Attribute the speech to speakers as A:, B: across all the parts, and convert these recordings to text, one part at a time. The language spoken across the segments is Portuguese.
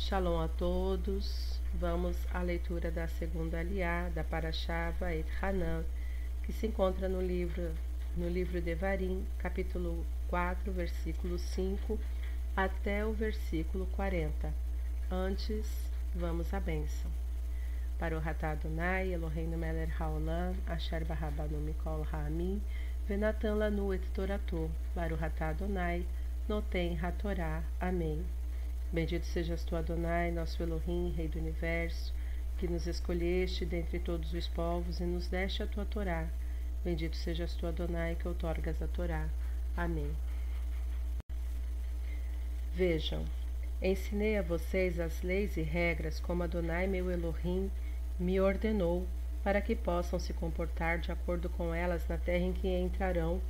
A: Shalom a todos. Vamos à leitura da segunda aliá da Parashava et Hanan, que se encontra no livro no livro de Varim, capítulo 4, versículo 5 até o versículo 40. Antes, vamos à bênção. Para o Ratá Adonai, Eloheinu Meler Haolam, Asher Barabanu Mikol Ha'amin, Venatan Lanu et Toratu, para o Ratá Adonai, Notem Hatorá. Amém. Bendito sejas tu, Adonai, nosso Elohim, Rei do Universo, que nos escolheste dentre todos os povos e nos deste a tua Torá. Bendito sejas tu, Adonai, que outorgas a Torá. Amém. Vejam, ensinei a vocês as leis e regras como Adonai, meu Elohim, me ordenou, para que possam se comportar de acordo com elas na terra em que entrarão,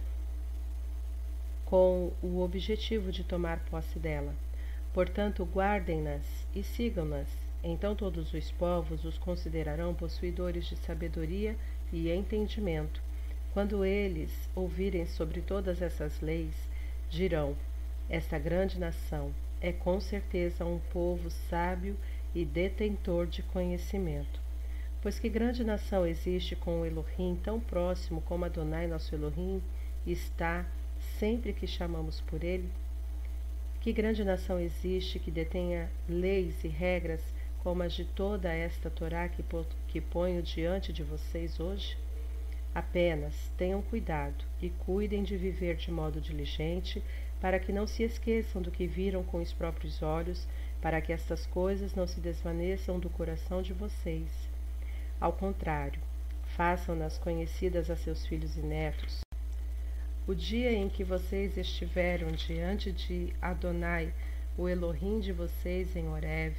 A: com o objetivo de tomar posse dela. Portanto, guardem-nas e sigam-nas. Então todos os povos os considerarão possuidores de sabedoria e entendimento. Quando eles ouvirem sobre todas essas leis, dirão: Esta grande nação é com certeza um povo sábio e detentor de conhecimento. Pois que grande nação existe com o Elohim tão próximo como Adonai, nosso Elohim, está sempre que chamamos por ele? Que grande nação existe que detenha leis e regras como as de toda esta Torá que, que ponho diante de vocês hoje? Apenas tenham cuidado e cuidem de viver de modo diligente, para que não se esqueçam do que viram com os próprios olhos, para que estas coisas não se desvaneçam do coração de vocês. Ao contrário, façam-nas conhecidas a seus filhos e netos, o dia em que vocês estiveram diante de Adonai, o Elohim de vocês em Horeb,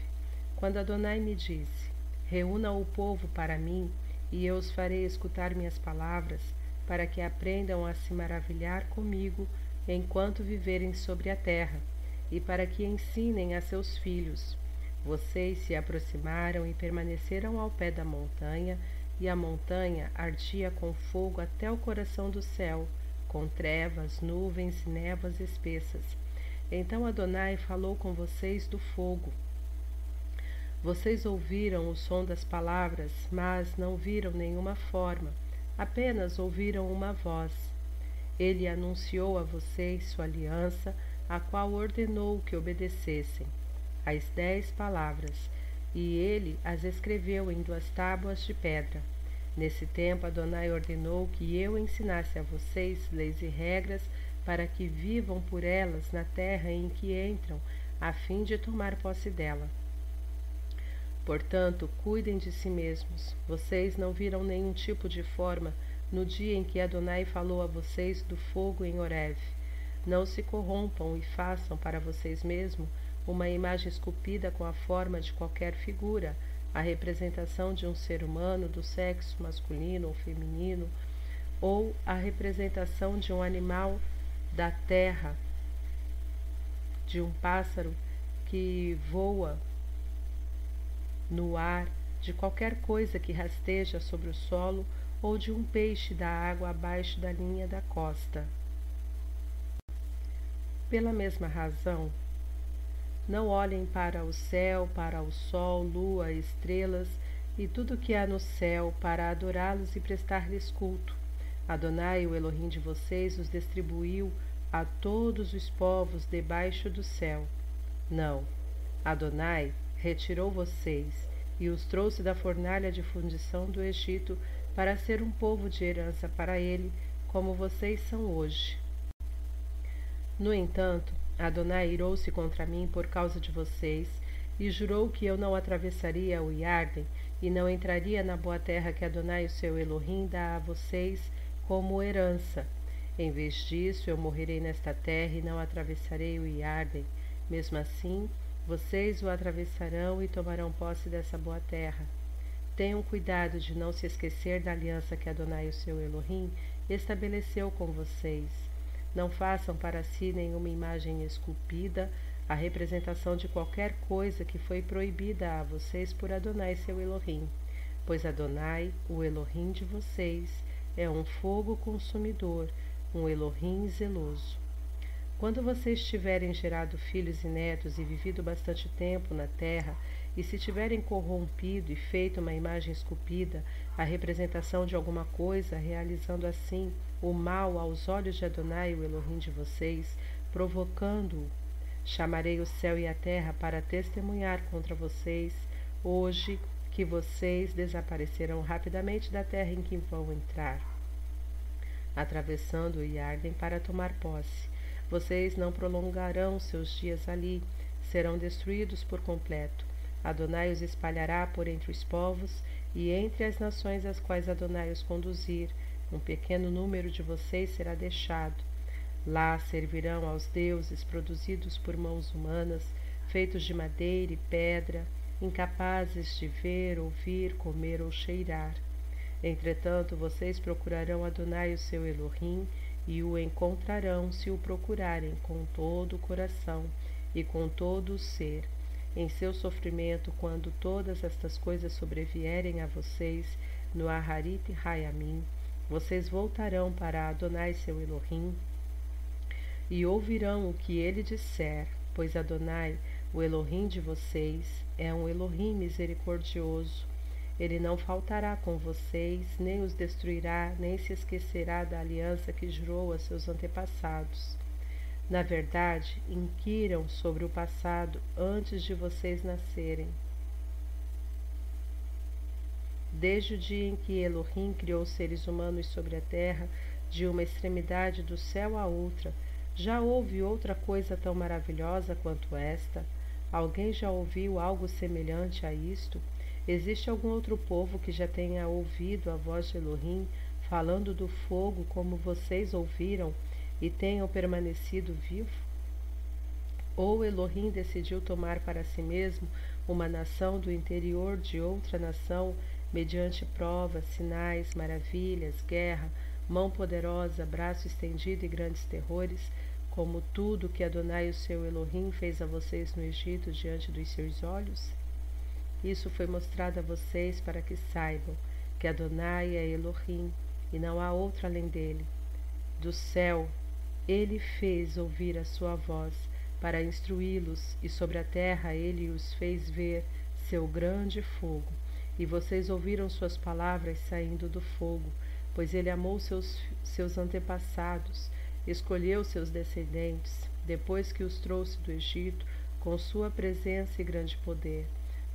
A: quando Adonai me disse: Reúna o povo para mim, e eu os farei escutar minhas palavras, para que aprendam a se maravilhar comigo enquanto viverem sobre a terra, e para que ensinem a seus filhos. Vocês se aproximaram e permaneceram ao pé da montanha, e a montanha ardia com fogo até o coração do céu com trevas, nuvens e névoas espessas. Então Adonai falou com vocês do fogo. Vocês ouviram o som das palavras, mas não viram nenhuma forma, apenas ouviram uma voz. Ele anunciou a vocês sua aliança, a qual ordenou que obedecessem, as dez palavras, e ele as escreveu em duas tábuas de pedra. Nesse tempo, Adonai ordenou que eu ensinasse a vocês leis e regras para que vivam por elas na terra em que entram, a fim de tomar posse dela. Portanto, cuidem de si mesmos. Vocês não viram nenhum tipo de forma no dia em que Adonai falou a vocês do fogo em Horeb. Não se corrompam e façam para vocês mesmos uma imagem esculpida com a forma de qualquer figura a representação de um ser humano do sexo masculino ou feminino, ou a representação de um animal da terra, de um pássaro que voa no ar, de qualquer coisa que rasteja sobre o solo ou de um peixe da água abaixo da linha da costa. Pela mesma razão, não olhem para o céu, para o sol, lua, estrelas e tudo que há no céu para adorá-los e prestar-lhes culto. Adonai, o Elohim de vocês, os distribuiu a todos os povos debaixo do céu. Não, Adonai retirou vocês e os trouxe da fornalha de fundição do Egito para ser um povo de herança para ele, como vocês são hoje. No entanto, Adonai irou-se contra mim por causa de vocês, e jurou que eu não atravessaria o Iarden, e não entraria na boa terra que Adonai, o seu Elohim, dá a vocês como herança. Em vez disso, eu morrerei nesta terra e não atravessarei o Iarden. Mesmo assim, vocês o atravessarão e tomarão posse dessa boa terra. Tenham cuidado de não se esquecer da aliança que Adonai, o seu Elohim, estabeleceu com vocês não façam para si nenhuma imagem esculpida, a representação de qualquer coisa que foi proibida a vocês por Adonai seu Elohim, pois Adonai, o Elohim de vocês, é um fogo consumidor, um Elohim zeloso. Quando vocês tiverem gerado filhos e netos e vivido bastante tempo na terra, e se tiverem corrompido e feito uma imagem esculpida, a representação de alguma coisa, realizando assim o mal aos olhos de Adonai, o Elohim de vocês, provocando-o, chamarei o céu e a terra para testemunhar contra vocês hoje que vocês desaparecerão rapidamente da terra em que vão entrar, atravessando o Iarden para tomar posse. Vocês não prolongarão seus dias ali, serão destruídos por completo. Adonai os espalhará por entre os povos e entre as nações às quais Adonai os conduzir. Um pequeno número de vocês será deixado. Lá servirão aos deuses produzidos por mãos humanas, feitos de madeira e pedra, incapazes de ver, ouvir, comer ou cheirar. Entretanto, vocês procurarão Adonai o seu Elohim e o encontrarão se o procurarem com todo o coração e com todo o ser. Em seu sofrimento, quando todas estas coisas sobrevierem a vocês no Aharit Hayamim, vocês voltarão para Adonai seu Elohim e ouvirão o que ele disser, pois Adonai o Elohim de vocês é um Elohim misericordioso. Ele não faltará com vocês, nem os destruirá, nem se esquecerá da aliança que jurou a seus antepassados. Na verdade, inquiram sobre o passado antes de vocês nascerem. Desde o dia em que Elohim criou seres humanos sobre a terra, de uma extremidade do céu à outra, já houve outra coisa tão maravilhosa quanto esta? Alguém já ouviu algo semelhante a isto? Existe algum outro povo que já tenha ouvido a voz de Elohim falando do fogo como vocês ouviram e tenham permanecido vivo? Ou Elohim decidiu tomar para si mesmo uma nação do interior de outra nação mediante provas, sinais, maravilhas, guerra, mão poderosa, braço estendido e grandes terrores, como tudo que Adonai o seu Elohim fez a vocês no Egito diante dos seus olhos? Isso foi mostrado a vocês para que saibam que Adonai é Elohim e não há outro além dele. Do céu, ele fez ouvir a sua voz para instruí-los, e sobre a terra ele os fez ver seu grande fogo. E vocês ouviram suas palavras saindo do fogo, pois ele amou seus, seus antepassados escolheu seus descendentes, depois que os trouxe do Egito, com sua presença e grande poder,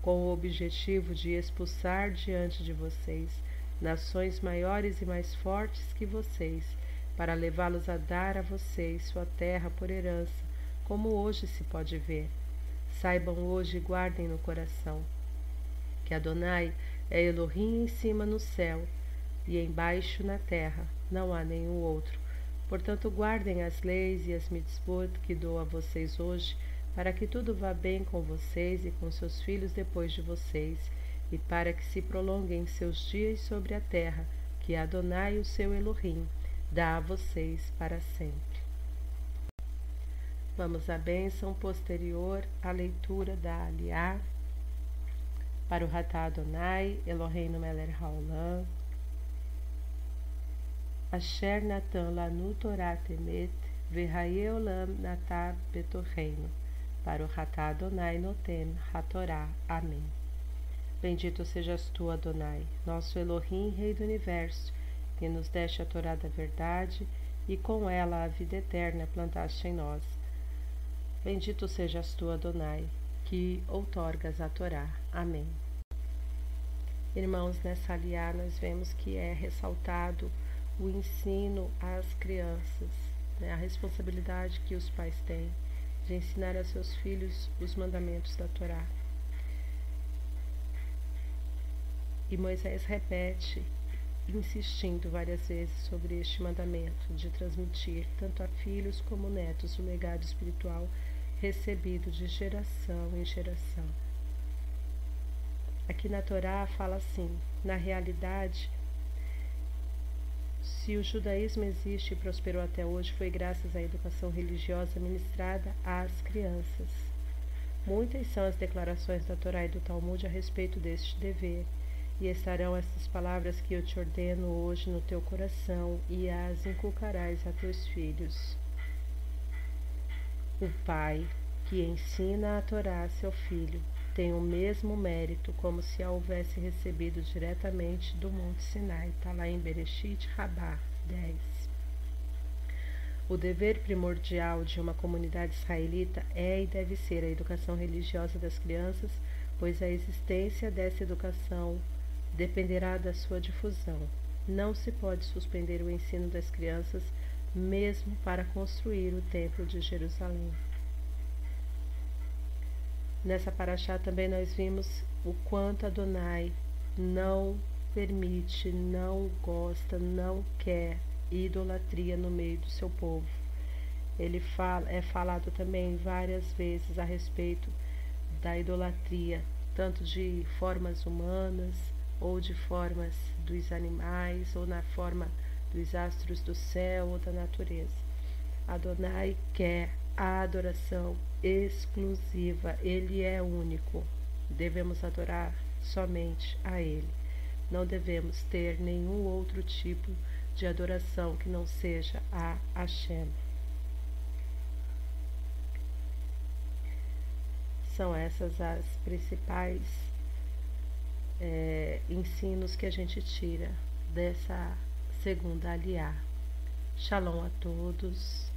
A: com o objetivo de expulsar diante de vocês nações maiores e mais fortes que vocês, para levá-los a dar a vocês sua terra por herança, como hoje se pode ver. Saibam hoje e guardem no coração que Adonai é Elohim em cima no céu e embaixo na terra, não há nenhum outro. Portanto, guardem as leis e as mitzvot que dou a vocês hoje, para que tudo vá bem com vocês e com seus filhos depois de vocês, e para que se prolonguem seus dias sobre a terra, que Adonai, o seu Elohim, dá a vocês para sempre. Vamos à bênção posterior à leitura da Aliá. Para o Ratá Adonai, Eloheinu Meler Haolam, Asher Natan Lanu Torah Temet, Verraie Olam Natah Betorreino, o Ratá Adonai Notem Hatorá. Amém. Bendito sejas tu, Adonai, nosso Elohim, Rei do Universo, que nos deste a Torá da verdade e com ela a vida eterna plantaste em nós. Bendito sejas tu, Adonai, que outorgas a Torá. Amém. Irmãos, nessa aliá nós vemos que é ressaltado o ensino às crianças, né, a responsabilidade que os pais têm de ensinar a seus filhos os mandamentos da Torá. E Moisés repete, insistindo várias vezes sobre este mandamento de transmitir tanto a filhos como netos o legado espiritual recebido de geração em geração. Aqui na Torá fala assim: na realidade, se o judaísmo existe e prosperou até hoje, foi graças à educação religiosa ministrada às crianças. Muitas são as declarações da Torá e do Talmud a respeito deste dever, e estarão estas palavras que eu te ordeno hoje no teu coração, e as inculcarás a teus filhos. O pai que ensina a Torá a seu filho tem o mesmo mérito como se a houvesse recebido diretamente do Monte Sinai. Está lá em Bereshit Rabá 10. O dever primordial de uma comunidade israelita é e deve ser a educação religiosa das crianças, pois a existência dessa educação dependerá da sua difusão. Não se pode suspender o ensino das crianças, mesmo para construir o Templo de Jerusalém. Nessa paraxá também nós vimos o quanto Adonai não permite, não gosta, não quer idolatria no meio do seu povo. Ele fala, é falado também várias vezes a respeito da idolatria, tanto de formas humanas ou de formas dos animais ou na forma dos astros do céu ou da natureza. Adonai quer a adoração exclusiva, Ele é único. Devemos adorar somente a Ele. Não devemos ter nenhum outro tipo de adoração que não seja a Hashem. São essas as principais é, ensinos que a gente tira dessa segunda aliá. Shalom a todos